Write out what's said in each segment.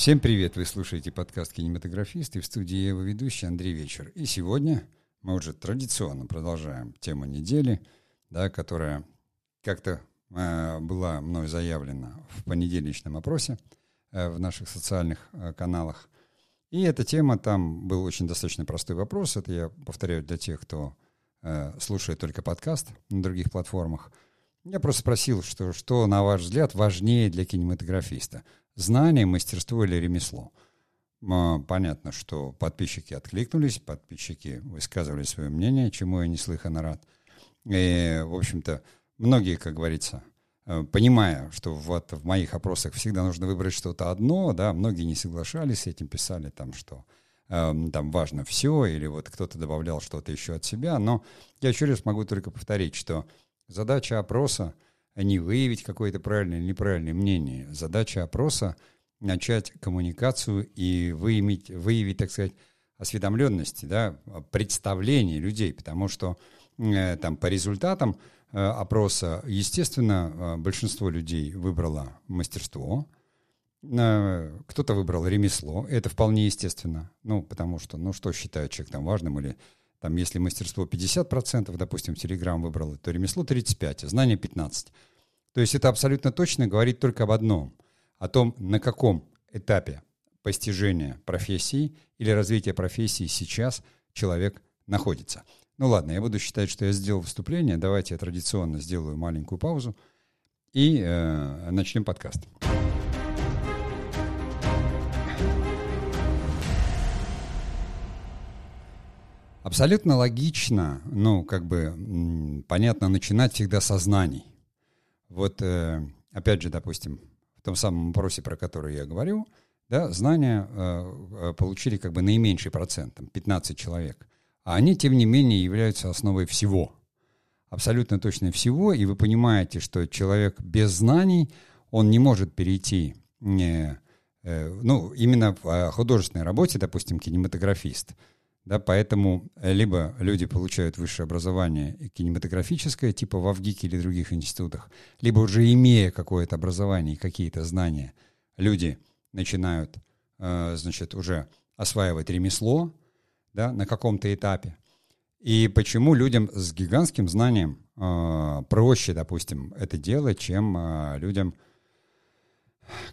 Всем привет! Вы слушаете подкаст «Кинематографист» и в студии его ведущий Андрей Вечер. И сегодня мы уже традиционно продолжаем тему недели, да, которая как-то э, была мной заявлена в понедельничном опросе э, в наших социальных э, каналах. И эта тема, там был очень достаточно простой вопрос. Это я повторяю для тех, кто э, слушает только подкаст на других платформах. Я просто спросил, что, что, на ваш взгляд, важнее для кинематографиста – знание, мастерство или ремесло. Понятно, что подписчики откликнулись, подписчики высказывали свое мнение, чему я неслыханно рад. И, в общем-то, многие, как говорится, э, понимая, что вот в моих опросах всегда нужно выбрать что-то одно, да, многие не соглашались с этим, писали там, что э, там важно все, или вот кто-то добавлял что-то еще от себя, но я еще раз могу только повторить, что задача опроса — не выявить какое-то правильное или неправильное мнение. Задача опроса — начать коммуникацию и выявить, выявить так сказать, осведомленности, да, представление людей, потому что э, там по результатам э, опроса, естественно, э, большинство людей выбрало мастерство, э, кто-то выбрал ремесло, это вполне естественно, ну, потому что, ну, что считает человек там важным или там, если мастерство 50%, допустим, Telegram выбрал, то ремесло 35%, а знание 15%. То есть это абсолютно точно говорит только об одном, о том, на каком этапе постижения профессии или развития профессии сейчас человек находится. Ну ладно, я буду считать, что я сделал вступление. Давайте я традиционно сделаю маленькую паузу и э, начнем подкаст. Абсолютно логично, ну, как бы, понятно, начинать всегда со знаний. Вот, э, опять же, допустим, в том самом вопросе, про который я говорю, да, знания э, э получили как бы наименьший процент, там, 15 человек. А они, тем не менее, являются основой всего. Абсолютно точно всего, и вы понимаете, что человек без знаний, он не может перейти, э, ну, именно в художественной работе, допустим, кинематографист – да, поэтому э, либо люди получают высшее образование кинематографическое, типа в АВГИКе или других институтах, либо уже имея какое-то образование и какие-то знания, люди начинают, э, значит, уже осваивать ремесло да, на каком-то этапе. И почему людям с гигантским знанием э, проще, допустим, это делать, чем людям,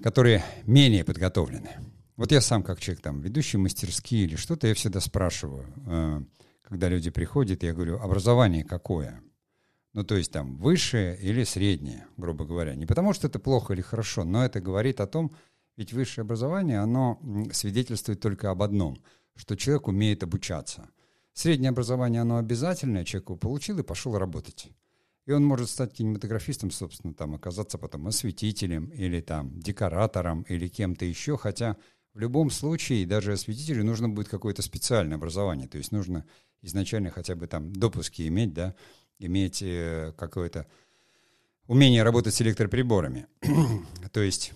которые менее подготовлены. Вот я сам как человек, там, ведущий мастерские или что-то, я всегда спрашиваю, э, когда люди приходят, я говорю, образование какое? Ну, то есть там высшее или среднее, грубо говоря. Не потому что это плохо или хорошо, но это говорит о том, ведь высшее образование, оно свидетельствует только об одном, что человек умеет обучаться. Среднее образование, оно обязательное, человек его получил и пошел работать. И он может стать кинематографистом, собственно, там оказаться потом осветителем или там декоратором или кем-то еще, хотя в любом случае, даже осветителю нужно будет какое-то специальное образование, то есть нужно изначально хотя бы там допуски иметь, да, иметь э, какое-то умение работать с электроприборами. то есть,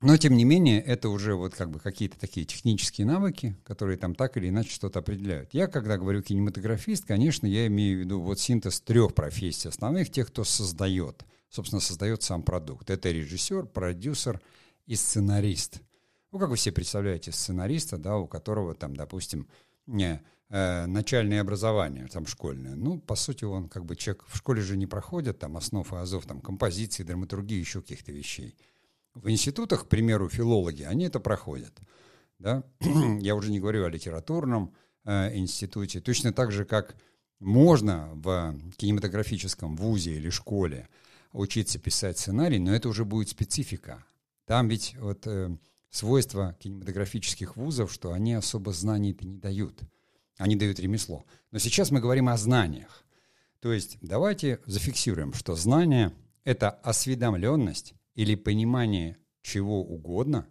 но тем не менее, это уже вот как бы какие-то такие технические навыки, которые там так или иначе что-то определяют. Я, когда говорю кинематографист, конечно, я имею в виду вот синтез трех профессий основных, тех, кто создает, собственно, создает сам продукт. Это режиссер, продюсер и сценарист – ну, как вы себе представляете сценариста, да, у которого там, допустим, не, э, начальное образование, там, школьное. Ну, по сути, он как бы человек в школе же не проходит там основ и азов, там, композиции, драматургии, еще каких-то вещей. В институтах, к примеру, филологи, они это проходят. Да? Я уже не говорю о литературном э, институте. Точно так же, как можно в кинематографическом вузе или школе учиться писать сценарий, но это уже будет специфика. Там ведь вот... Э, свойство кинематографических вузов, что они особо знаний-то не дают. Они дают ремесло. Но сейчас мы говорим о знаниях. То есть давайте зафиксируем, что знание — это осведомленность или понимание чего угодно,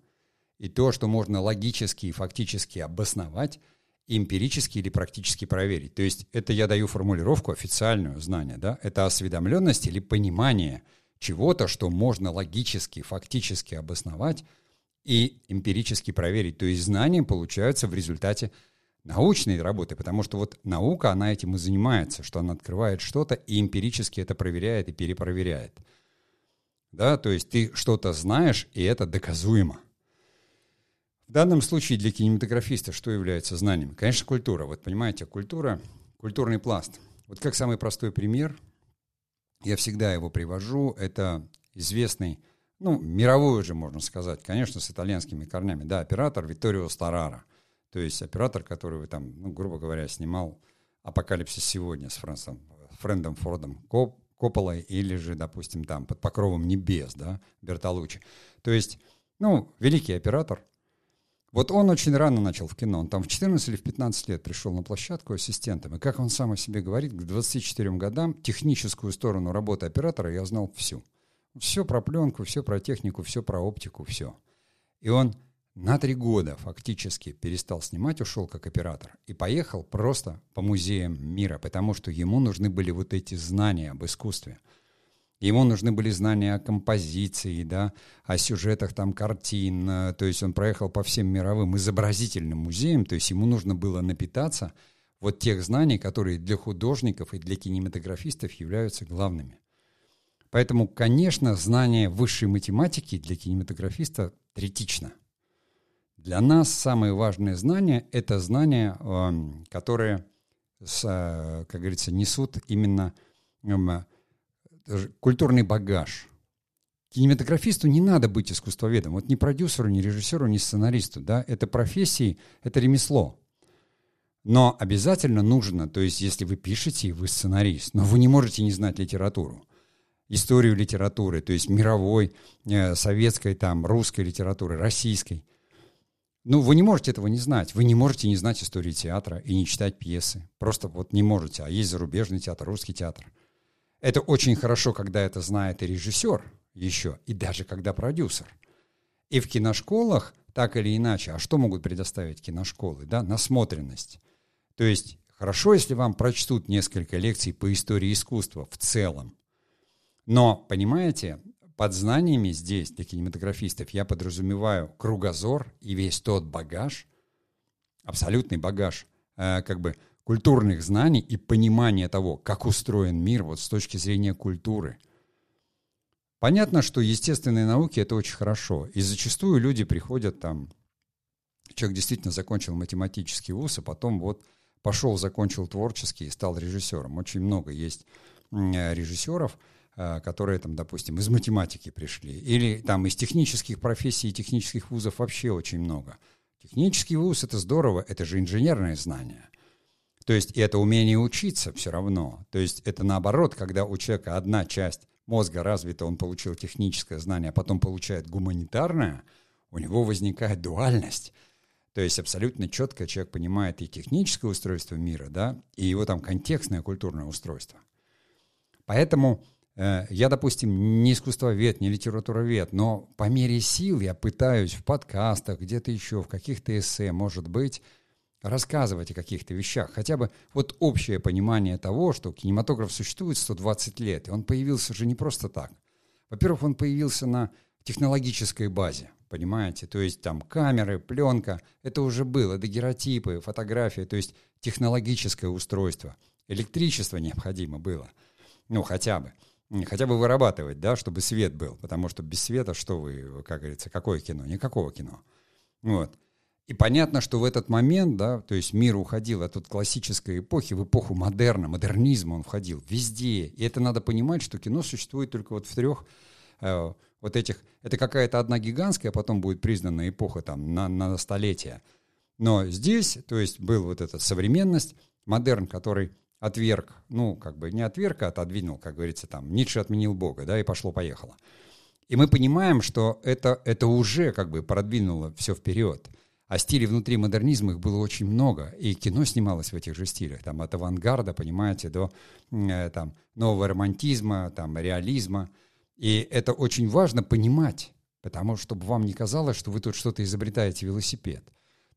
и то, что можно логически и фактически обосновать, эмпирически или практически проверить. То есть это я даю формулировку официальную знание, да? Это осведомленность или понимание чего-то, что можно логически, фактически обосновать, и эмпирически проверить. То есть знания получаются в результате научной работы, потому что вот наука, она этим и занимается, что она открывает что-то и эмпирически это проверяет и перепроверяет. Да, то есть ты что-то знаешь, и это доказуемо. В данном случае для кинематографиста что является знанием? Конечно, культура. Вот понимаете, культура, культурный пласт. Вот как самый простой пример, я всегда его привожу, это известный, ну, мировой уже, можно сказать, конечно, с итальянскими корнями, да, оператор Витторио Старара. То есть оператор, который там, ну, грубо говоря, снимал «Апокалипсис сегодня» с Фрэнсом, Френдом Фордом Коп, Копполой или же, допустим, там «Под покровом небес», да, Бертолуччи. То есть, ну, великий оператор, вот он очень рано начал в кино. Он там в 14 или в 15 лет пришел на площадку ассистентом. И как он сам о себе говорит, к 24 годам техническую сторону работы оператора я знал всю. Все про пленку, все про технику, все про оптику, все. И он на три года фактически перестал снимать, ушел как оператор и поехал просто по музеям мира, потому что ему нужны были вот эти знания об искусстве – Ему нужны были знания о композиции, да, о сюжетах там картин. Э, то есть он проехал по всем мировым изобразительным музеям. То есть ему нужно было напитаться вот тех знаний, которые для художников и для кинематографистов являются главными. Поэтому, конечно, знание высшей математики для кинематографиста третично. Для нас самые важные знания – это знания, эм, которые, э, как говорится, несут именно эм, культурный багаж. Кинематографисту не надо быть искусствоведом. Вот ни продюсеру, ни режиссеру, ни сценаристу. Да? Это профессии, это ремесло. Но обязательно нужно, то есть если вы пишете, вы сценарист, но вы не можете не знать литературу. Историю литературы, то есть мировой, э, советской, там, русской литературы, российской. Ну, вы не можете этого не знать. Вы не можете не знать истории театра и не читать пьесы. Просто вот не можете. А есть зарубежный театр, русский театр – это очень хорошо, когда это знает и режиссер еще, и даже когда продюсер. И в киношколах, так или иначе, а что могут предоставить киношколы? Да, насмотренность. То есть хорошо, если вам прочтут несколько лекций по истории искусства в целом. Но, понимаете, под знаниями здесь, для кинематографистов, я подразумеваю кругозор и весь тот багаж, абсолютный багаж, э, как бы культурных знаний и понимания того, как устроен мир вот с точки зрения культуры. Понятно, что естественные науки это очень хорошо. И зачастую люди приходят там, человек действительно закончил математический вуз, а потом вот пошел, закончил творческий и стал режиссером. Очень много есть режиссеров, э, которые там, допустим, из математики пришли, или там из технических профессий и технических вузов вообще очень много. Технический вуз — это здорово, это же инженерное знание. То есть это умение учиться все равно. То есть это наоборот, когда у человека одна часть мозга развита, он получил техническое знание, а потом получает гуманитарное, у него возникает дуальность. То есть абсолютно четко человек понимает и техническое устройство мира, да, и его там контекстное культурное устройство. Поэтому э, я, допустим, не искусствовед, не литературовед, но по мере сил я пытаюсь в подкастах, где-то еще, в каких-то эссе, может быть, рассказывать о каких-то вещах. Хотя бы вот общее понимание того, что кинематограф существует 120 лет, и он появился же не просто так. Во-первых, он появился на технологической базе, понимаете? То есть там камеры, пленка, это уже было, дагеротипы, фотографии, то есть технологическое устройство. Электричество необходимо было, ну хотя бы. Хотя бы вырабатывать, да, чтобы свет был, потому что без света что вы, как говорится, какое кино? Никакого кино. Вот. И понятно, что в этот момент, да, то есть мир уходил от классической эпохи в эпоху модерна, модернизма он входил везде. И это надо понимать, что кино существует только вот в трех э, вот этих... Это какая-то одна гигантская, а потом будет признана эпоха там на, на столетия. Но здесь, то есть был вот эта современность, модерн, который отверг, ну, как бы не отверг, а отодвинул, как говорится, там, Ницше отменил Бога, да, и пошло-поехало. И мы понимаем, что это, это уже как бы продвинуло все вперед. А стилей внутри модернизма их было очень много, и кино снималось в этих же стилях, там от авангарда, понимаете, до э, там, нового романтизма, там, реализма. И это очень важно понимать, потому что чтобы вам не казалось, что вы тут что-то изобретаете велосипед.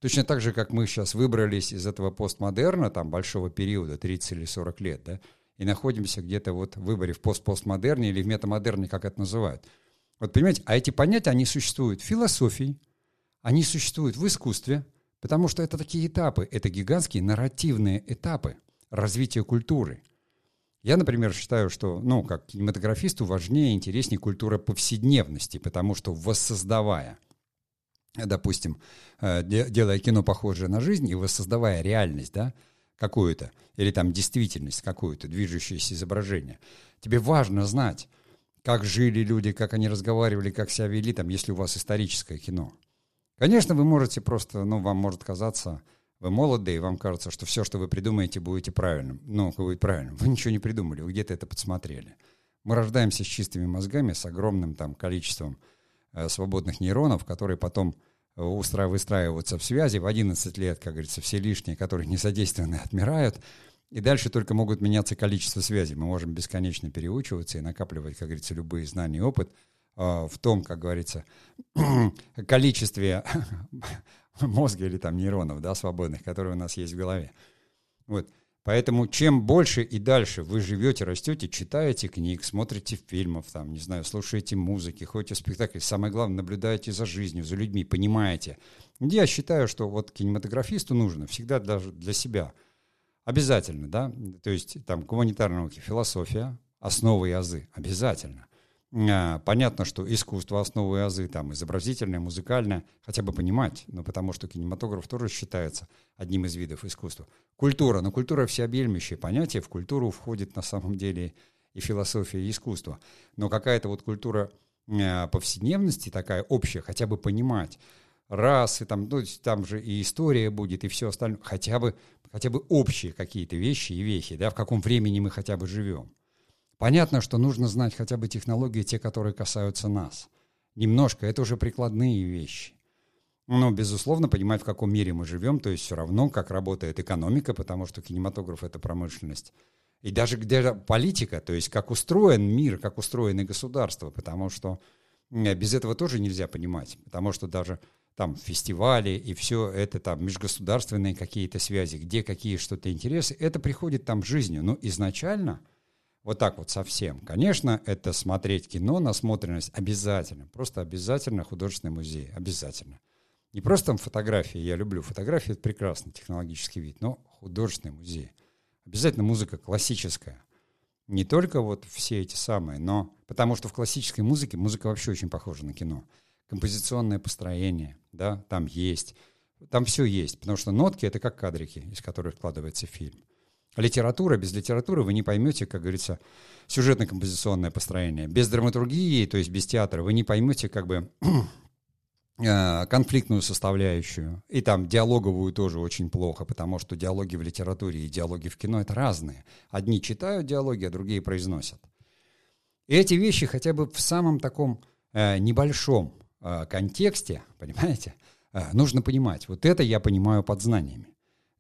Точно так же, как мы сейчас выбрались из этого постмодерна, там, большого периода, 30 или 40 лет, да, и находимся где-то вот в выборе в пост-постмодерне или в метамодерне, как это называют. Вот понимаете, а эти понятия, они существуют в философии, они существуют в искусстве, потому что это такие этапы, это гигантские нарративные этапы развития культуры. Я, например, считаю, что, ну, как кинематографисту важнее и интереснее культура повседневности, потому что воссоздавая допустим, э, делая кино похожее на жизнь и воссоздавая реальность, да, какую-то, или там действительность какую-то, движущееся изображение, тебе важно знать, как жили люди, как они разговаривали, как себя вели, там, если у вас историческое кино. Конечно, вы можете просто, ну, вам может казаться, вы молоды, и вам кажется, что все, что вы придумаете, будете правильным. Ну, будет правильным. Вы ничего не придумали, вы где-то это подсмотрели. Мы рождаемся с чистыми мозгами, с огромным там количеством свободных нейронов, которые потом э, выстраиваются в связи. В 11 лет, как говорится, все лишние, которые несодействованные, отмирают. И дальше только могут меняться количество связей. Мы можем бесконечно переучиваться и накапливать, как говорится, любые знания и опыт э, в том, как говорится, количестве мозга или там нейронов, да, свободных, которые у нас есть в голове. Вот. Поэтому чем больше и дальше вы живете, растете, читаете книг, смотрите фильмов, там, не знаю, слушаете музыки, ходите в спектакли, самое главное, наблюдаете за жизнью, за людьми, понимаете. Я считаю, что вот кинематографисту нужно всегда даже для себя обязательно, да, то есть там гуманитарные науки, философия, основы и азы, обязательно. А, понятно, что искусство, основы азы, там, изобразительное, музыкальное, хотя бы понимать, но потому что кинематограф тоже считается одним из видов искусства. Культура, но культура всеобъемлющее понятие, в культуру входит на самом деле и философия, и искусство. Но какая-то вот культура а, повседневности такая общая, хотя бы понимать, расы, там, ну, там же и история будет, и все остальное, хотя бы, хотя бы общие какие-то вещи и вехи, да, в каком времени мы хотя бы живем. Понятно, что нужно знать хотя бы технологии, те, которые касаются нас. Немножко, это уже прикладные вещи. Но, безусловно, понимать, в каком мире мы живем, то есть все равно, как работает экономика, потому что кинематограф — это промышленность. И даже где политика, то есть как устроен мир, как устроены государства, потому что без этого тоже нельзя понимать, потому что даже там фестивали и все это там межгосударственные какие-то связи, где какие что-то интересы, это приходит там жизнью. Но изначально — вот так вот совсем. Конечно, это смотреть кино, насмотренность обязательно. Просто обязательно художественный музей. Обязательно. Не просто там фотографии. Я люблю фотографии. Это прекрасный технологический вид. Но художественный музей. Обязательно музыка классическая. Не только вот все эти самые, но потому что в классической музыке музыка вообще очень похожа на кино. Композиционное построение, да, там есть. Там все есть, потому что нотки — это как кадрики, из которых складывается фильм. Литература, без литературы вы не поймете, как говорится, сюжетно-композиционное построение. Без драматургии, то есть без театра, вы не поймете как бы э, конфликтную составляющую. И там диалоговую тоже очень плохо, потому что диалоги в литературе и диалоги в кино — это разные. Одни читают диалоги, а другие произносят. И эти вещи хотя бы в самом таком э, небольшом э, контексте, понимаете, э, нужно понимать. Вот это я понимаю под знаниями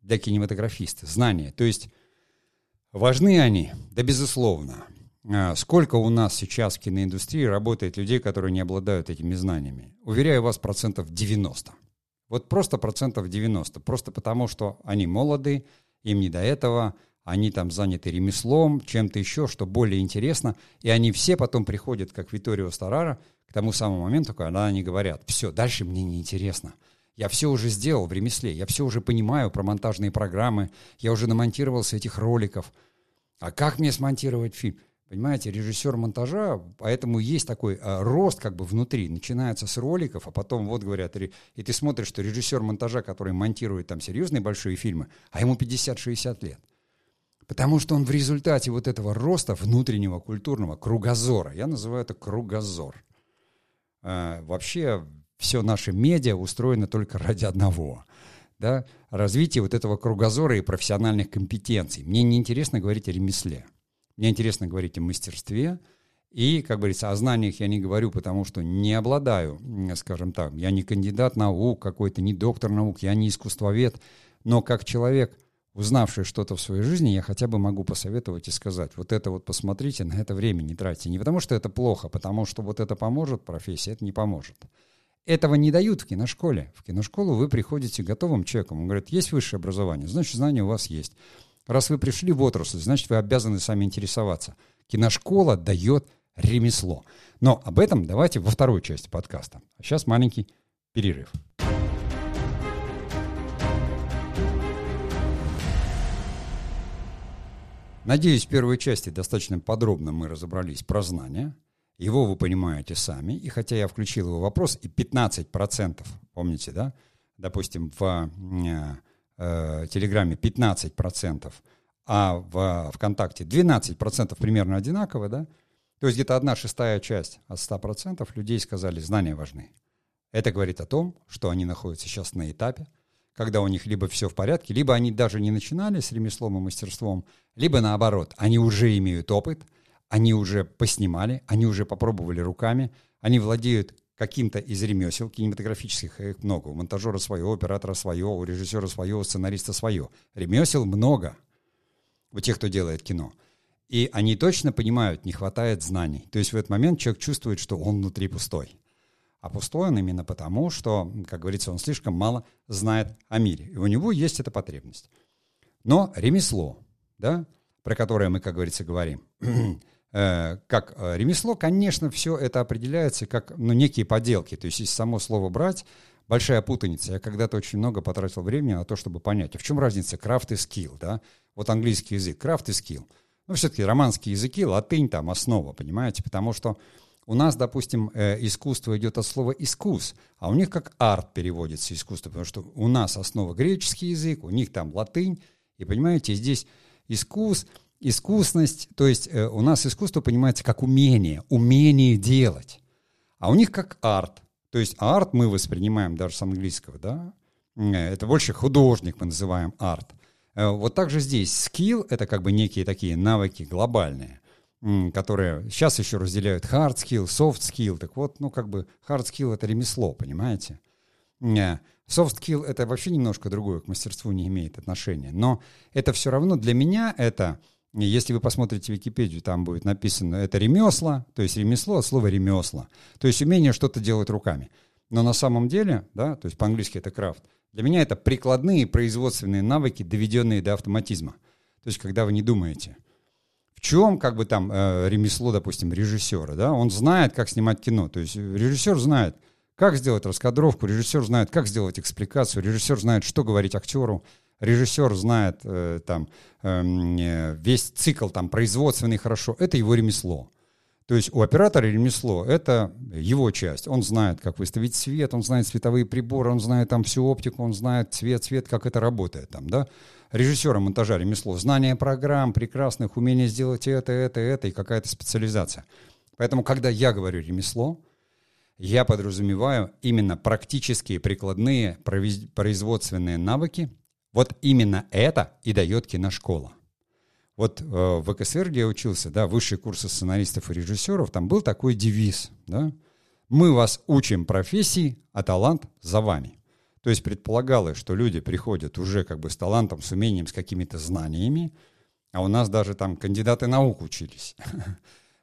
для кинематографиста. Знания. То есть Важны они? Да, безусловно. А, сколько у нас сейчас в киноиндустрии работает людей, которые не обладают этими знаниями? Уверяю вас, процентов 90. Вот просто процентов 90. Просто потому, что они молоды, им не до этого, они там заняты ремеслом, чем-то еще, что более интересно, и они все потом приходят, как Виторио Старара, к тому самому моменту, когда они говорят, все, дальше мне не интересно. Я все уже сделал в ремесле, я все уже понимаю про монтажные программы, я уже намонтировался этих роликов. А как мне смонтировать фильм? Понимаете, режиссер монтажа, поэтому есть такой а, рост как бы внутри. Начинается с роликов, а потом вот говорят, и ты смотришь, что режиссер монтажа, который монтирует там серьезные большие фильмы, а ему 50-60 лет. Потому что он в результате вот этого роста внутреннего культурного кругозора, я называю это кругозор. А, вообще все наше медиа устроено только ради одного да, развития вот этого кругозора и профессиональных компетенций. Мне не интересно говорить о ремесле. Мне интересно говорить о мастерстве. И, как говорится, о знаниях я не говорю, потому что не обладаю, скажем так, я не кандидат наук какой-то, не доктор наук, я не искусствовед. Но как человек, узнавший что-то в своей жизни, я хотя бы могу посоветовать и сказать, вот это вот посмотрите, на это время не тратьте. Не потому что это плохо, потому что вот это поможет профессии, это не поможет. Этого не дают в киношколе. В киношколу вы приходите готовым человеком. Он говорит, есть высшее образование, значит, знания у вас есть. Раз вы пришли в отрасль, значит, вы обязаны сами интересоваться. Киношкола дает ремесло. Но об этом давайте во второй части подкаста. А сейчас маленький перерыв. Надеюсь, в первой части достаточно подробно мы разобрались про знания. Его вы понимаете сами, и хотя я включил его вопрос, и 15%, помните, да, допустим, в э, э, Телеграме 15%, а в ВКонтакте 12% примерно одинаково, да, то есть где-то одна шестая часть от 100% людей сказали, знания важны. Это говорит о том, что они находятся сейчас на этапе, когда у них либо все в порядке, либо они даже не начинали с ремеслом и мастерством, либо наоборот, они уже имеют опыт, они уже поснимали, они уже попробовали руками, они владеют каким-то из ремесел кинематографических, их много. У монтажера свое, у оператора свое, у режиссера свое, у сценариста свое. Ремесел много у тех, кто делает кино. И они точно понимают, не хватает знаний. То есть в этот момент человек чувствует, что он внутри пустой. А пустой он именно потому, что, как говорится, он слишком мало знает о мире. И у него есть эта потребность. Но ремесло, да, про которое мы, как говорится, говорим, как э, ремесло, конечно, все это определяется как ну, некие поделки. То есть, если само слово брать, большая путаница. Я когда-то очень много потратил времени на то, чтобы понять, а в чем разница крафт и скилл, да? Вот английский язык, крафт и скилл. Ну, все-таки романские языки, латынь там основа, понимаете? Потому что у нас, допустим, э, искусство идет от слова «искус», а у них как арт переводится искусство, потому что у нас основа греческий язык, у них там латынь, и, понимаете, здесь искус, искусность, то есть э, у нас искусство понимается как умение, умение делать, а у них как арт. То есть арт мы воспринимаем даже с английского, да, э, это больше художник мы называем арт – Э, вот также здесь скилл — это как бы некие такие навыки глобальные, которые сейчас еще разделяют hard skill, soft skill. Так вот, ну как бы hard skill — это ремесло, понимаете? Э, soft skill — это вообще немножко другое, к мастерству не имеет отношения. Но это все равно для меня это... Если вы посмотрите Википедию, там будет написано, это ремесла, то есть ремесло от слова ремесла, то есть умение что-то делать руками. Но на самом деле, да, то есть по-английски это крафт, для меня это прикладные производственные навыки, доведенные до автоматизма. То есть, когда вы не думаете, в чем как бы там э, ремесло, допустим, режиссера, да, он знает, как снимать кино. То есть режиссер знает, как сделать раскадровку, режиссер знает, как сделать экспликацию, режиссер знает, что говорить актеру, режиссер знает э, там эм, э, весь цикл там производственный хорошо. Это его ремесло. То есть у оператора ремесло — это его часть. Он знает, как выставить свет, он знает световые приборы, он знает там всю оптику, он знает цвет, цвет, как это работает там, да. Режиссера монтажа ремесло — знание программ прекрасных, умение сделать это, это, это и какая-то специализация. Поэтому, когда я говорю ремесло, я подразумеваю именно практические прикладные производственные навыки. Вот именно это и дает киношкола. Вот э, в ВКСР, где я учился, да, высшие курсы сценаристов и режиссеров, там был такой девиз, да, мы вас учим профессии, а талант за вами. То есть предполагалось, что люди приходят уже как бы с талантом, с умением, с какими-то знаниями, а у нас даже там кандидаты наук учились.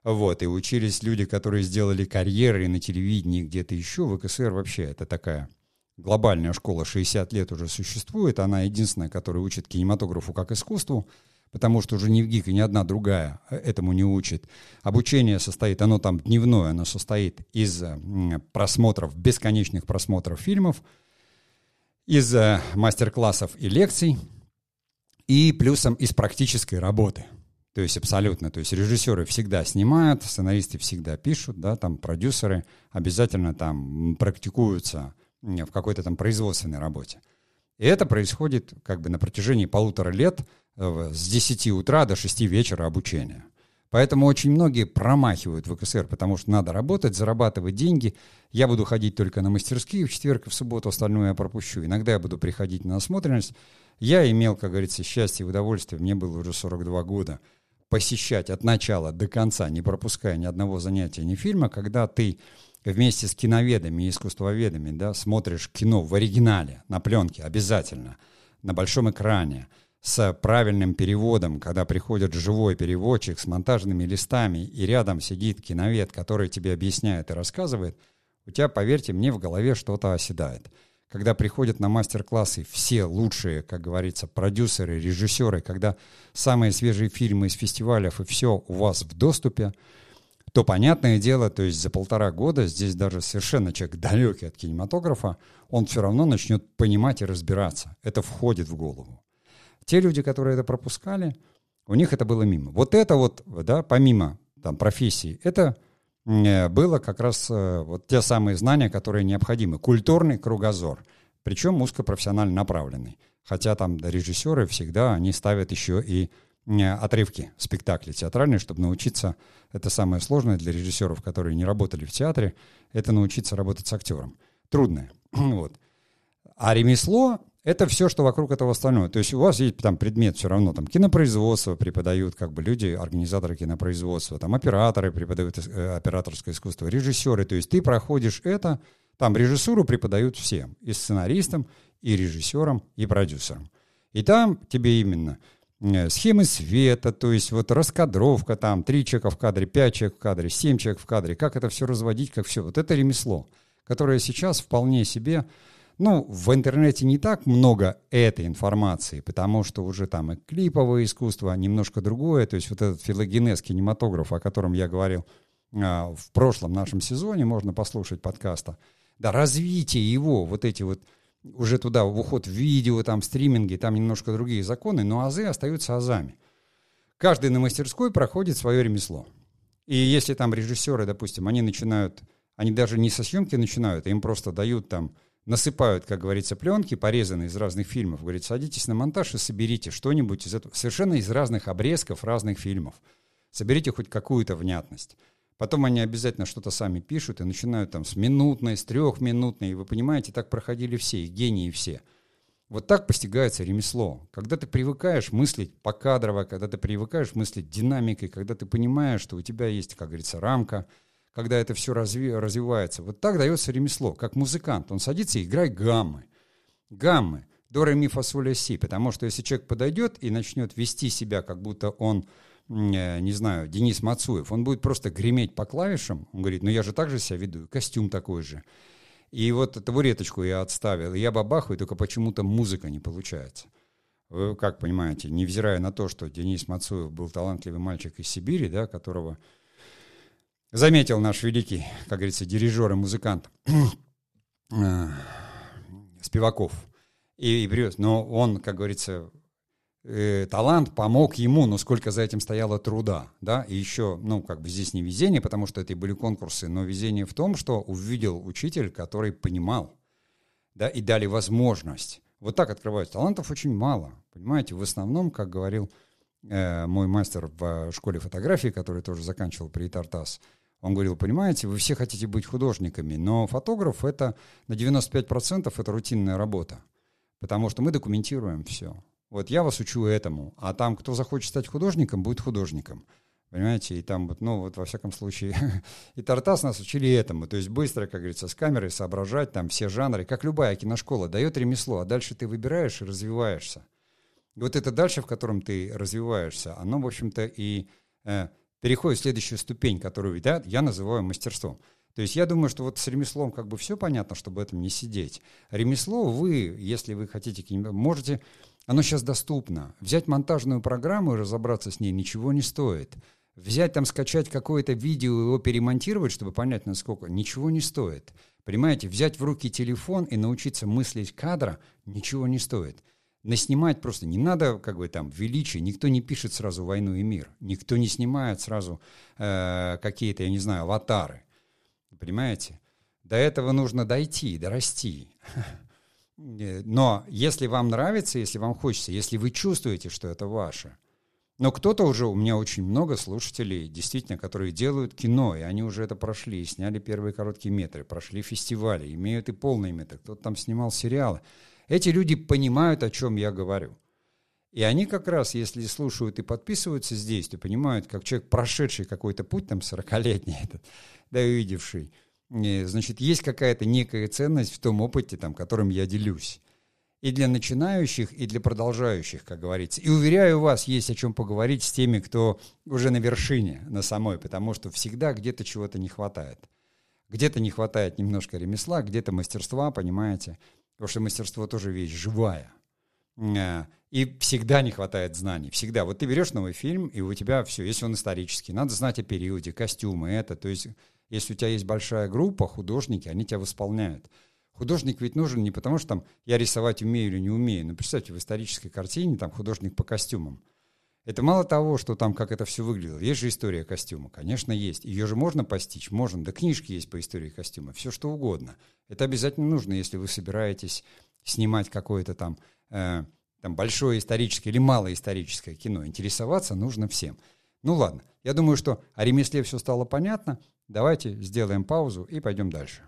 Вот, и учились люди, которые сделали карьеры на телевидении где-то еще. В ВКСР вообще это такая глобальная школа, 60 лет уже существует. Она единственная, которая учит кинематографу как искусству потому что уже ни в ГИК ни одна другая э, этому не учит. Обучение состоит, оно там дневное, оно состоит из просмотров, бесконечных просмотров фильмов, из э, мастер-классов и лекций, и плюсом из практической работы. То есть абсолютно. То есть режиссеры всегда снимают, сценаристы всегда пишут, да, там продюсеры обязательно там практикуются в какой-то там производственной работе. И это происходит как бы на протяжении полутора лет – Э, с 10 утра до 6 вечера обучения. Поэтому очень многие промахивают в КСР, потому что надо работать, зарабатывать деньги. Я буду ходить только на мастерские в четверг и в субботу, остальное я пропущу. Иногда я буду приходить на насмотренность. Я имел, как говорится, счастье и удовольствие, мне было уже 42 года, посещать от начала до конца, не пропуская ни одного занятия, ни фильма, когда ты вместе с киноведами и искусствоведами да, смотришь кино в оригинале, на пленке обязательно, на большом экране – с правильным переводом, когда приходит живой переводчик с монтажными листами, и рядом сидит киновед, который тебе объясняет и рассказывает, у тебя, поверьте мне, в голове что-то оседает. Когда приходят на мастер-классы все лучшие, как говорится, продюсеры, режиссеры, когда самые свежие фильмы из фестивалей и все у вас в доступе, то понятное дело, то есть за полтора года здесь даже совершенно человек далекий от кинематографа, он все равно начнет понимать и разбираться. Это входит в голову. Те люди, которые это пропускали, у них это было мимо. Вот это вот, да, помимо там, профессии, это э, было как раз э, вот те самые знания, которые необходимы. Культурный кругозор, причем узкопрофессионально направленный. Хотя там режиссеры всегда, они ставят еще и отрывки спектаклей театральные, чтобы научиться, это самое сложное для режиссеров, которые не работали в театре, это научиться работать с актером. Трудное. вот. А ремесло — это все, что вокруг этого остального. То есть у вас есть там предмет все равно, там кинопроизводство преподают, как бы люди, организаторы кинопроизводства, там операторы преподают э, операторское искусство, режиссеры. То есть ты проходишь это, там режиссуру преподают всем, и сценаристам, и режиссерам, и продюсерам. И там тебе именно схемы света, то есть вот раскадровка, там, три человека в кадре, пять человек в кадре, семь человек в кадре, как это все разводить, как все. Вот это ремесло, которое сейчас вполне себе, ну, в интернете не так много этой информации, потому что уже там и клиповое искусство, немножко другое, то есть вот этот филогенез кинематографа, о котором я говорил а, в прошлом нашем сезоне, можно послушать подкаста, да, развитие его, вот эти вот уже туда, в уход в видео, там, стриминги, там немножко другие законы, но азы остаются азами. Каждый на мастерской проходит свое ремесло. И если там режиссеры, допустим, они начинают, они даже не со съемки начинают, им просто дают там, насыпают, как говорится, пленки, порезанные из разных фильмов. Говорит, садитесь на монтаж и соберите что-нибудь из этого, совершенно из разных обрезков разных фильмов. Соберите хоть какую-то внятность. Потом они обязательно что-то сами пишут и начинают там с минутной, с трехминутной. И вы понимаете, так проходили все, и гении все. Вот так постигается ремесло. Когда ты привыкаешь мыслить покадрово, когда ты привыкаешь мыслить динамикой, когда ты понимаешь, что у тебя есть, как говорится, рамка, когда это все разви- развивается. Вот так дается ремесло, как музыкант. Он садится и играет гаммы. Гаммы. До, ре, ми, фа, соль, си. Потому что если человек подойдет и начнет вести себя, как будто он не знаю, Денис Мацуев, он будет просто греметь по клавишам, он говорит, ну я же так же себя веду, костюм такой же. И вот табуреточку я отставил, я бабахаю, только почему-то музыка не получается. Вы как понимаете, невзирая на то, что Денис Мацуев был талантливый мальчик из Сибири, да, которого заметил наш великий, как говорится, дирижер и музыкант э, Спиваков. И, и но он, как говорится, э, талант помог ему, но сколько за этим стояло труда, да, и еще, ну, как бы здесь не везение, потому что это и были конкурсы, но везение в том, что увидел учитель, который понимал, да, и дали возможность. Вот так открываются. Талантов очень мало, понимаете, в основном, как говорил э, мой мастер в школе фотографии, который тоже заканчивал при Тартас, он говорил, понимаете, вы все хотите быть художниками, но фотограф это на 95% это рутинная работа, потому что мы документируем все. Вот я вас учу этому, а там, кто захочет стать художником, будет художником. Понимаете, и там вот, ну, вот во всяком случае, и Тартас нас учили этому. То есть быстро, как говорится, с камерой соображать там все жанры, как любая киношкола, дает ремесло, а дальше ты выбираешь и развиваешься. И вот это дальше, в котором ты развиваешься, оно, в общем-то, и э, переходит в следующую ступень, которую да, я называю мастерством. То есть я думаю, что вот с ремеслом как бы все понятно, чтобы этом не сидеть. Ремесло вы, если вы хотите, можете оно сейчас доступно. Взять монтажную программу и разобраться с ней ничего не стоит. Взять там, скачать какое-то видео и его перемонтировать, чтобы понять, насколько, ничего не стоит. Понимаете, взять в руки телефон и научиться мыслить кадра ничего не стоит. Наснимать просто не надо, как бы там, величие. Никто не пишет сразу «Войну и мир». Никто не снимает сразу э, какие-то, я не знаю, аватары. Понимаете? До этого нужно дойти, дорасти. Э, но если вам нравится, если вам хочется, если вы чувствуете, что это ваше, но кто-то уже, у меня очень много слушателей, действительно, которые делают кино, и они уже это прошли, сняли первые короткие метры, прошли фестивали, имеют и полные метры, кто-то там снимал сериалы. Эти люди понимают, о чем я говорю. И они как раз, если слушают и подписываются здесь, то понимают, как человек, прошедший какой-то путь, там, 40-летний, этот, да, увидевший, значит, есть какая-то некая ценность в том опыте, там, которым я делюсь. И для начинающих, и для продолжающих, как говорится. И уверяю вас, есть о чем поговорить с теми, кто уже на вершине, на самой, потому что всегда где-то чего-то не хватает. Где-то не хватает немножко ремесла, где-то мастерства, понимаете? Потому что мастерство тоже вещь живая. Э, и всегда не хватает знаний. Всегда. Вот ты берешь новый фильм, и у тебя все, если он исторический, надо знать о периоде, костюмы, это. То есть если у тебя есть большая группа, художники, они тебя восполняют. Художник ведь нужен не потому, что там я рисовать умею или не умею. Но представьте, в исторической картине там художник по костюмам. Это мало того, что там как это все выглядело. Есть же история костюма. Конечно, есть. Ее же можно постичь? Можно. Да книжки есть по истории костюма. Все что угодно. Это обязательно нужно, если вы собираетесь снимать какое-то там, э, там большое историческое или малоисторическое кино. Интересоваться нужно всем. Ну ладно. Я думаю, что о ремесле все стало понятно. Давайте сделаем паузу и пойдем дальше.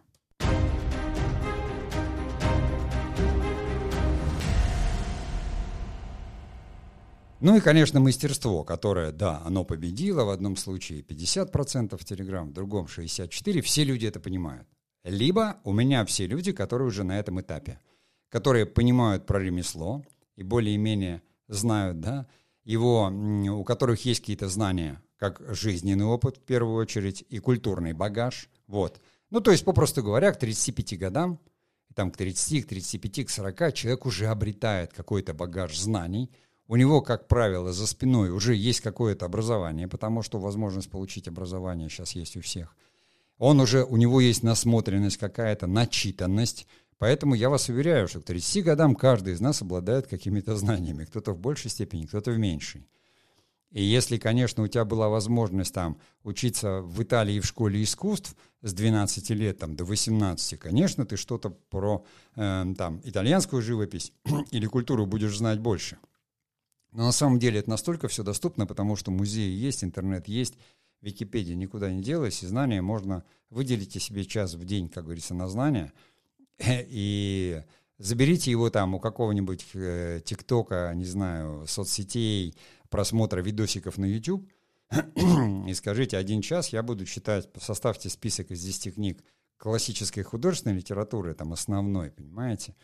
Ну и, конечно, мастерство, которое, да, оно победило в одном случае 50% Telegram, в другом 64%. Все люди это понимают. Либо у меня все люди, которые уже на этом этапе, которые понимают про ремесло и более-менее знают, да, его, у которых есть какие-то знания, как жизненный опыт в первую очередь и культурный багаж. Вот. Ну, то есть, попросту говоря, к 35 годам, там к 30, к 35, к 40 человек уже обретает какой-то багаж знаний – у него, как правило, за спиной уже есть какое-то образование, потому что возможность получить образование сейчас есть у всех. Он уже, у него есть насмотренность какая-то, начитанность, Поэтому я вас уверяю, что к 30 годам каждый из нас обладает какими-то знаниями. Кто-то в большей степени, кто-то в меньшей. И если, конечно, у тебя была возможность там учиться в Италии в школе искусств с 12 лет там, до 18, конечно, ты что-то про э, там, итальянскую живопись или культуру будешь знать больше. Но на самом деле это настолько все доступно, потому что музеи есть, интернет есть, Википедия никуда не делась, и знания можно выделите себе час в день, как говорится, на знания, и заберите его там у какого-нибудь э, ТикТока, не знаю, соцсетей, просмотра видосиков на YouTube, и скажите, один час я буду читать, составьте список из 10 книг классической художественной литературы, там основной, понимаете,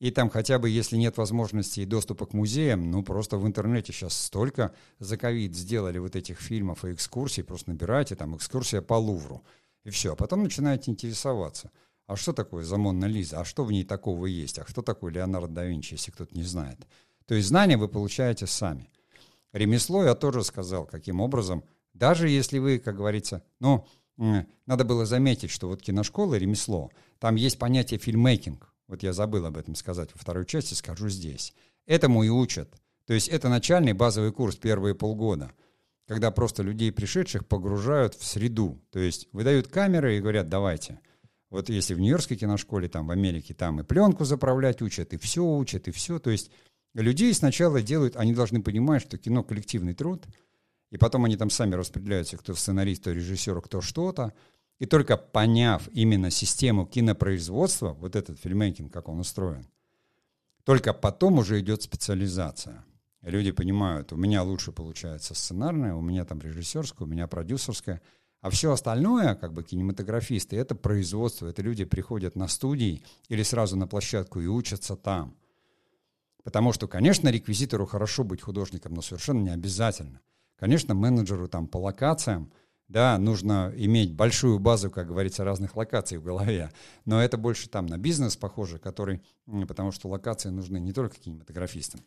и там хотя бы, если нет возможности и доступа к музеям, ну просто в интернете сейчас столько за ковид сделали вот этих фильмов и экскурсий, просто набирайте там экскурсия по Лувру, и все. А потом начинаете интересоваться. А что такое Замонна Лиза? А что в ней такого есть? А кто такой Леонардо да Винчи, если кто-то не знает? То есть знания вы получаете сами. Ремесло я тоже сказал, каким образом. Даже если вы, как говорится, ну, надо было заметить, что вот киношкола, ремесло, там есть понятие фильммейкинг. Вот я забыл об этом сказать во второй части, скажу здесь. Этому и учат. То есть это начальный базовый курс первые полгода, когда просто людей пришедших погружают в среду. То есть выдают камеры и говорят, давайте. Вот если в Нью-Йоркской киношколе, там в Америке, там и пленку заправлять учат, и все учат, и все. То есть людей сначала делают, они должны понимать, что кино коллективный труд, и потом они там сами распределяются, кто сценарист, кто режиссер, кто что-то. И только поняв именно систему кинопроизводства, вот этот фильмейкинг, как он устроен, только потом уже идет специализация. Люди понимают, у меня лучше получается сценарная, у меня там режиссерская, у меня продюсерская, а все остальное, как бы кинематографисты, это производство, это люди приходят на студии или сразу на площадку и учатся там. Потому что, конечно, реквизитору хорошо быть художником, но совершенно не обязательно. Конечно, менеджеру там по локациям – да, нужно иметь большую базу, как говорится, разных локаций в голове. Но это больше там на бизнес похоже, который, потому что локации нужны не только кинематографистам.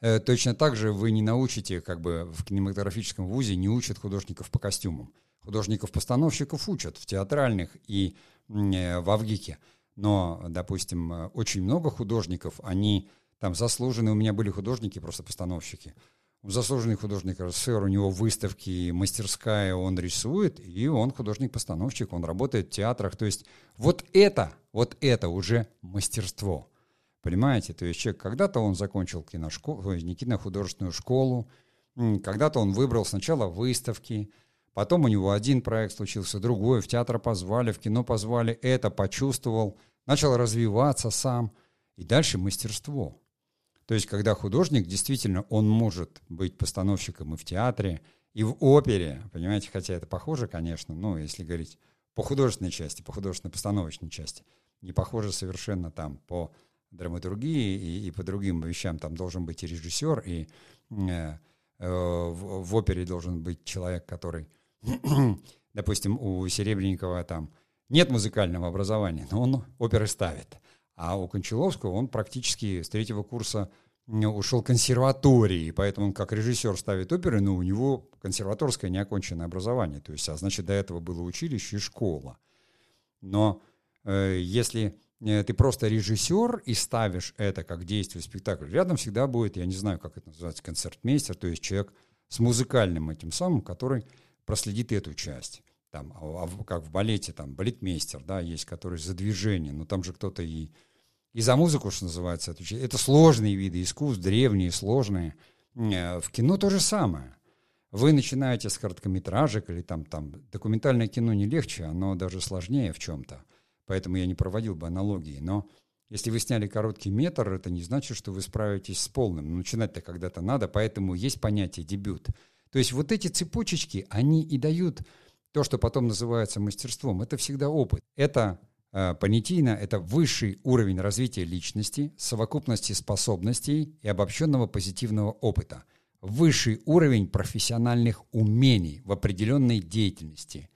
Э, точно так же вы не научите, как бы в кинематографическом вузе не учат художников по костюмам. Художников-постановщиков учат в театральных и э, в Авгике. Но, допустим, э, очень много художников, они там заслуженные, у меня были художники, просто постановщики – заслуженный художник РСФСР, у него выставки, мастерская, он рисует, и он художник-постановщик, он работает в театрах. То есть вот это, вот это уже мастерство. Понимаете? То есть человек когда-то он закончил киношколу, кинохудожественную школу, когда-то он выбрал сначала выставки, потом у него один проект случился, другой, в театр позвали, в кино позвали, это почувствовал, начал развиваться сам, и дальше мастерство. То есть, когда художник, действительно, он может быть постановщиком и в театре, и в опере, понимаете, хотя это похоже, конечно, ну, если говорить по художественной части, по художественно-постановочной части, не похоже совершенно там по драматургии и, и по другим вещам. Там должен быть и режиссер, и э, э, в, в опере должен быть человек, который, допустим, у Серебренникова там нет музыкального образования, но он оперы ставит. А у Кончаловского он практически с третьего курса ушел консерватории, поэтому он как режиссер ставит оперы, но у него консерваторское неоконченное образование. То есть, а значит, до этого было училище и школа. Но э, если э, ты просто режиссер и ставишь это как действие спектакля, рядом всегда будет, я не знаю, как это называется, концертмейстер, то есть человек с музыкальным этим самым, который проследит эту часть. Там, а, а как в балете, там, балетмейстер, да, есть, который за движение, но там же кто-то и, и за музыку, что называется, отвечает. Это сложные виды искусств, древние, сложные. Э, в кино то же самое. Вы начинаете с короткометражек или там, там документальное кино не легче, оно даже сложнее в чем-то. Поэтому я не проводил бы аналогии. Но если вы сняли короткий метр, это не значит, что вы справитесь с полным. Начинать-то когда-то надо, поэтому есть понятие дебют. То есть вот эти цепочечки, они и дают то, что потом называется мастерством. Это всегда опыт. Это э, понятийно, это высший уровень развития личности, совокупности способностей и обобщенного позитивного опыта – высший уровень профессиональных умений в определенной деятельности,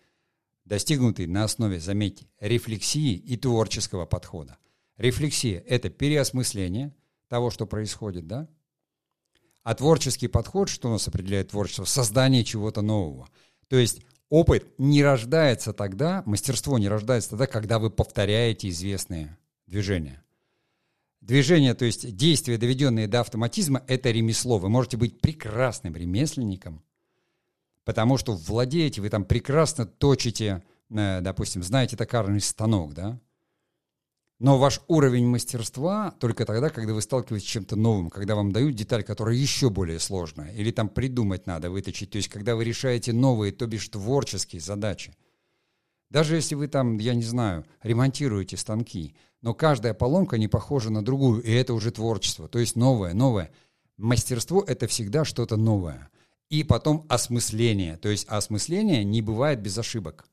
достигнутый на основе, заметьте, рефлексии и творческого подхода. Рефлексия – это переосмысление того, что происходит, да? А творческий подход, что у нас определяет творчество? Создание чего-то нового. То есть опыт не рождается тогда, мастерство не рождается тогда, когда вы повторяете известные движения. Движение, то есть действия, доведенные до автоматизма, это ремесло. Вы можете быть прекрасным ремесленником, потому что владеете, вы там прекрасно точите, э, допустим, знаете токарный станок, да? Но ваш уровень мастерства только тогда, когда вы сталкиваетесь с чем-то новым, когда вам дают деталь, которая еще более сложная, или там придумать надо, выточить, то есть когда вы решаете новые, то бишь творческие задачи. Даже если вы там, я не знаю, ремонтируете станки, но каждая поломка не похожа на другую, и это уже творчество, то есть новое, новое. Мастерство — это всегда что-то новое. И потом осмысление, то есть осмысление не бывает без ошибок.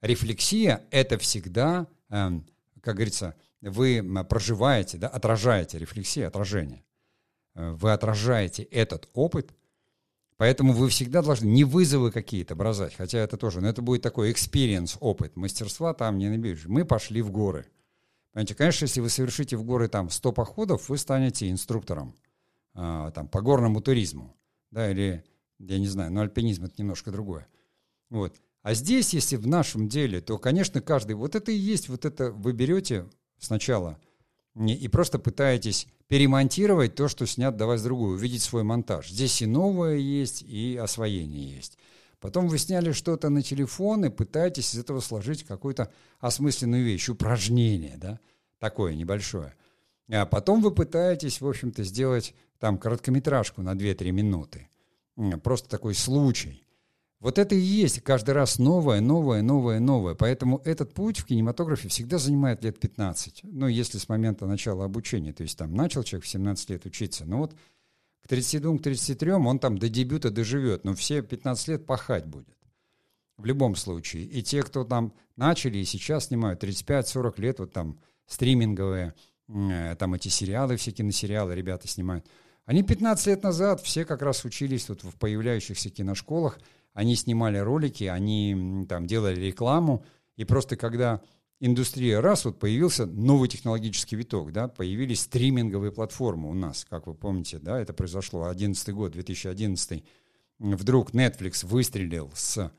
Рефлексия — это всегда, эм, как говорится, вы проживаете, да, отражаете, рефлексия, отражение. Э, вы отражаете этот опыт, поэтому вы всегда должны не вызовы какие-то бросать, хотя это тоже, но это будет такой experience, опыт, мастерства там не наберешь. Мы пошли в горы — Понимаете, конечно, если вы совершите в горы там 100 походов, вы станете инструктором э, там, по горному туризму. Да, или, я не знаю, но альпинизм это немножко другое. Вот. А здесь, если в нашем деле, то, конечно, каждый, вот это и есть, вот это вы берете сначала и просто пытаетесь перемонтировать то, что снят, давать другую, увидеть свой монтаж. Здесь и новое есть, и освоение есть. Потом вы сняли что-то на телефон и пытаетесь из этого сложить какую-то осмысленную вещь, упражнение, да, такое небольшое. А потом вы пытаетесь, в общем-то, сделать там короткометражку на 2-3 минуты. Просто такой случай. Вот это и есть каждый раз новое, новое, новое, новое. Поэтому этот путь в кинематографе всегда занимает лет 15. Ну, если с момента начала обучения. То есть там начал человек в 17 лет учиться. Но вот к 32-33 он там до дебюта доживет, но все 15 лет пахать будет. В любом случае. И те, кто там начали и сейчас снимают 35-40 лет, вот там стриминговые, э, там эти сериалы, все киносериалы ребята снимают. Они 15 лет назад все как раз учились вот в появляющихся киношколах, они снимали ролики, они там делали рекламу, и просто когда индустрия раз, вот появился новый технологический виток, да, появились стриминговые платформы у нас, как вы помните, да, это произошло 11 год, 2011 вдруг Netflix выстрелил с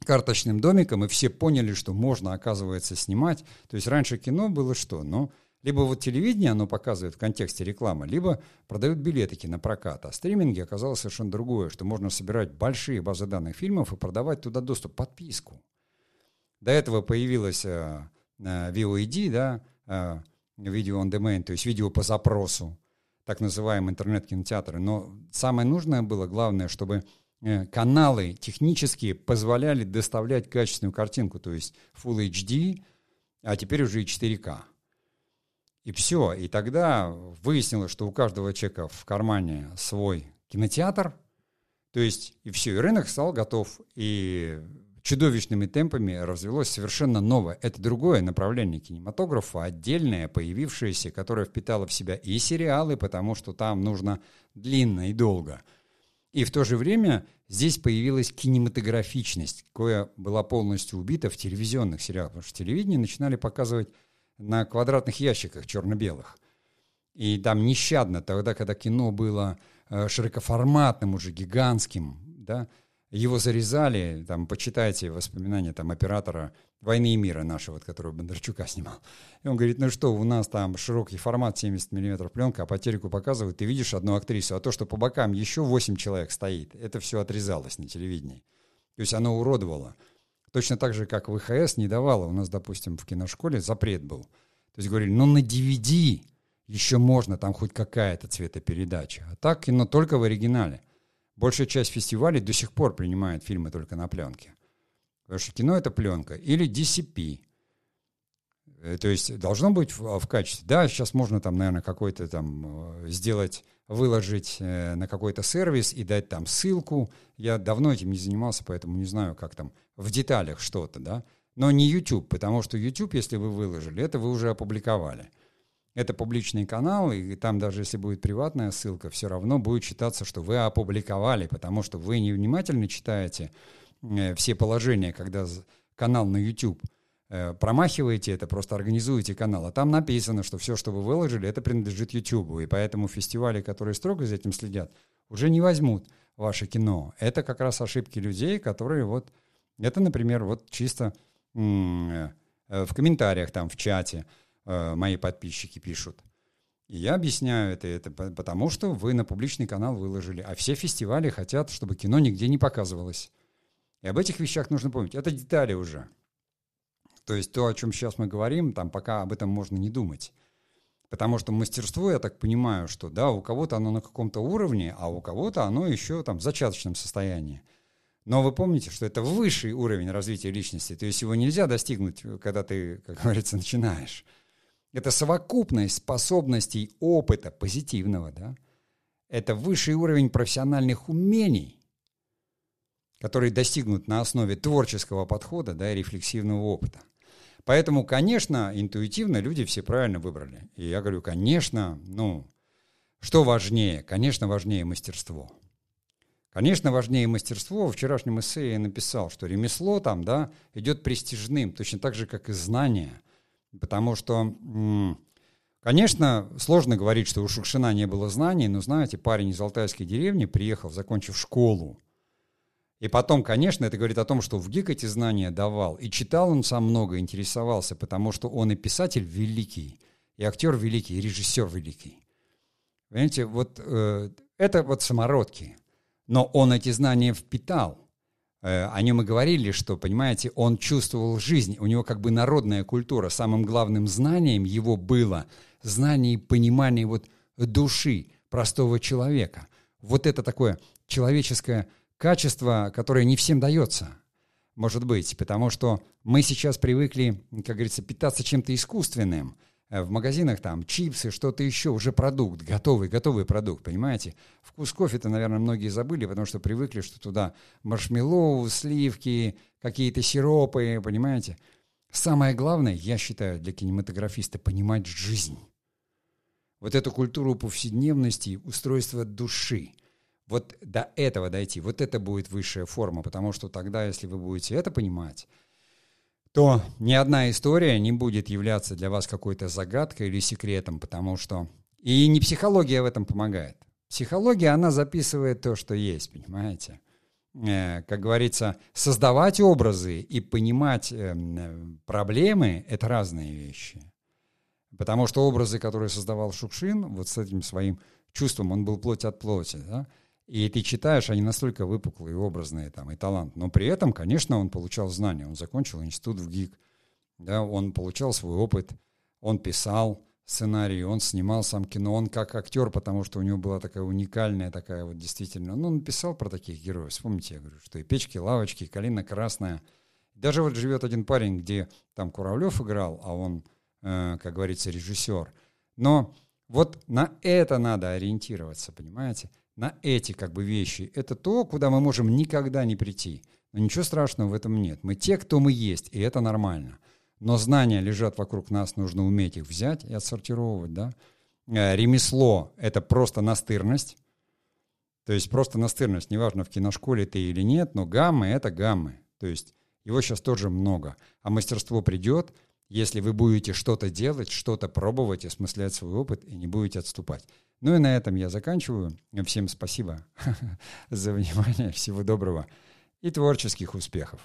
карточным домиком, и все поняли, что можно, оказывается, снимать. То есть раньше кино было что? Ну, либо вот телевидение оно показывает в контексте рекламы, либо продают билетики на прокат. А стриминги оказалось совершенно другое, что можно собирать большие базы данных фильмов и продавать туда доступ, подписку. До этого появилась э, э, VOD, да, э, видео on demand, то есть видео по запросу, так называемые интернет-кинотеатры. Но самое нужное было, главное, чтобы э, каналы технические позволяли доставлять качественную картинку, то есть Full HD, а теперь уже и 4К. И все. И тогда выяснилось, что у каждого человека в кармане свой кинотеатр, то есть и все, и рынок стал готов. И чудовищными темпами развелось совершенно новое. Это другое направление кинематографа, отдельное, появившееся, которое впитало в себя и сериалы, потому что там нужно длинно и долго. И в то же время здесь появилась кинематографичность, которая была полностью убита в телевизионных сериалах, потому что телевидение начинали показывать на квадратных ящиках черно-белых. И там нещадно, тогда, когда кино было э, широкоформатным, уже гигантским, да, его зарезали, там, почитайте воспоминания там, оператора «Войны и мира» нашего, вот, которого Бондарчука снимал. И он говорит, ну что, у нас там широкий формат 70 миллиметров пленка, а по телеку показывают, ты видишь одну актрису, а то, что по бокам еще 8 человек стоит, это все отрезалось на телевидении. То есть оно уродовало. Точно так же, как ВХС не давало. У нас, допустим, в киношколе запрет был. То есть говорили, ну на DVD еще можно, там хоть какая-то цветопередача. А так кино только в оригинале. Большая часть фестивалей до сих пор принимает фильмы только на пленке. Потому что кино — это пленка. Или DCP. Э, то есть должно быть в, в качестве. Да, сейчас можно там, наверное, какой-то там э, сделать, выложить э, на какой-то сервис и дать там ссылку. Я давно этим не занимался, поэтому не знаю, как там в деталях что-то, да. Но не YouTube, потому что YouTube, если вы выложили, это вы уже опубликовали. Это публичный канал, и там даже если будет приватная ссылка, все равно будет считаться, что вы опубликовали, потому что вы невнимательно читаете э, все положения, когда канал на YouTube промахиваете это, просто организуете канал, а там написано, что все, что вы выложили, это принадлежит YouTube, и поэтому фестивали, которые строго за этим следят, уже не возьмут ваше кино. Это как раз ошибки людей, которые вот... Это, например, вот чисто э, в комментариях там, в чате – Э, мои подписчики пишут. И я объясняю это, это потому, что вы на публичный канал выложили, а все фестивали хотят, чтобы кино нигде не показывалось. И об этих вещах нужно помнить. Это детали уже. То есть то, о чем сейчас мы говорим, там пока об этом можно не думать. Потому что мастерство, я так понимаю, что да, у кого-то оно на каком-то уровне, а у кого-то оно еще там в зачаточном состоянии. Но вы помните, что это высший уровень развития личности. То есть его нельзя достигнуть, когда ты, как говорится, начинаешь. Это совокупность способностей опыта позитивного, да? Это высший уровень профессиональных умений, которые достигнут на основе творческого подхода, да, и рефлексивного опыта. Поэтому, конечно, интуитивно люди все правильно выбрали. И я говорю, конечно, ну, что важнее? Конечно, важнее мастерство. Конечно, важнее мастерство. В вчерашнем эссе я написал, что ремесло там, да, идет престижным, точно так же, как и знание – Потому что, конечно, сложно говорить, что у Шукшина не было знаний, но, знаете, парень из Алтайской деревни приехал, закончив школу. И потом, конечно, это говорит о том, что в ГИК эти знания давал. И читал он сам много, интересовался, потому что он и писатель великий, и актер великий, и режиссер великий. Понимаете, вот э, это вот самородки. Но он эти знания впитал. Э, о нем и говорили, что, понимаете, он чувствовал жизнь, у него как бы народная культура. Самым главным знанием его было знание и понимание вот души простого человека. Вот это такое человеческое качество, которое не всем дается, может быть, потому что мы сейчас привыкли, как говорится, питаться чем-то искусственным – Э, в магазинах там чипсы, что-то еще, уже продукт, готовый, готовый продукт, понимаете? Вкус кофе-то, наверное, многие забыли, потому что привыкли, что туда маршмеллоу, сливки, какие-то сиропы, понимаете? Самое главное, я считаю, для кинематографиста понимать жизнь. Вот эту культуру повседневности, устройство души. Вот до этого дойти, вот это будет высшая форма, потому что тогда, если вы будете это понимать, то ни одна история не будет являться для вас какой-то загадкой или секретом, потому что... И не психология в этом помогает. Психология, она записывает то, что есть, понимаете? Э, как говорится, создавать образы и понимать э, проблемы — это разные вещи. Потому что образы, которые создавал Шукшин, вот с этим своим чувством, он был плоть от плоти, да? И ты читаешь, они настолько выпуклые, образные там, и талант. Но при этом, конечно, он получал знания. Он закончил институт в ГИК. Да, он получал свой опыт. Он писал сценарии, он снимал сам кино. Он как актер, потому что у него была такая уникальная, такая вот действительно... Ну, он писал про таких героев. Вспомните, я говорю, что и печки, лавочки, и калина красная. Даже вот живет один парень, где там Куравлев играл, а он, э, как говорится, режиссер. Но вот на это надо ориентироваться, понимаете? На эти как бы вещи, это то, куда мы можем никогда не прийти. Но ничего страшного в этом нет. Мы те, кто мы есть, и это нормально. Но знания лежат вокруг нас, нужно уметь их взять и отсортировывать, да. Э, ремесло — это просто настырность. То есть просто настырность, неважно, в киношколе ты или нет, но гаммы — это гаммы. То есть его сейчас тоже много. А мастерство придет, если вы будете что-то делать, что-то пробовать, осмыслять свой опыт и не будете отступать. Ну и на этом я заканчиваю. Всем спасибо за внимание. Всего доброго. и творческих успехов.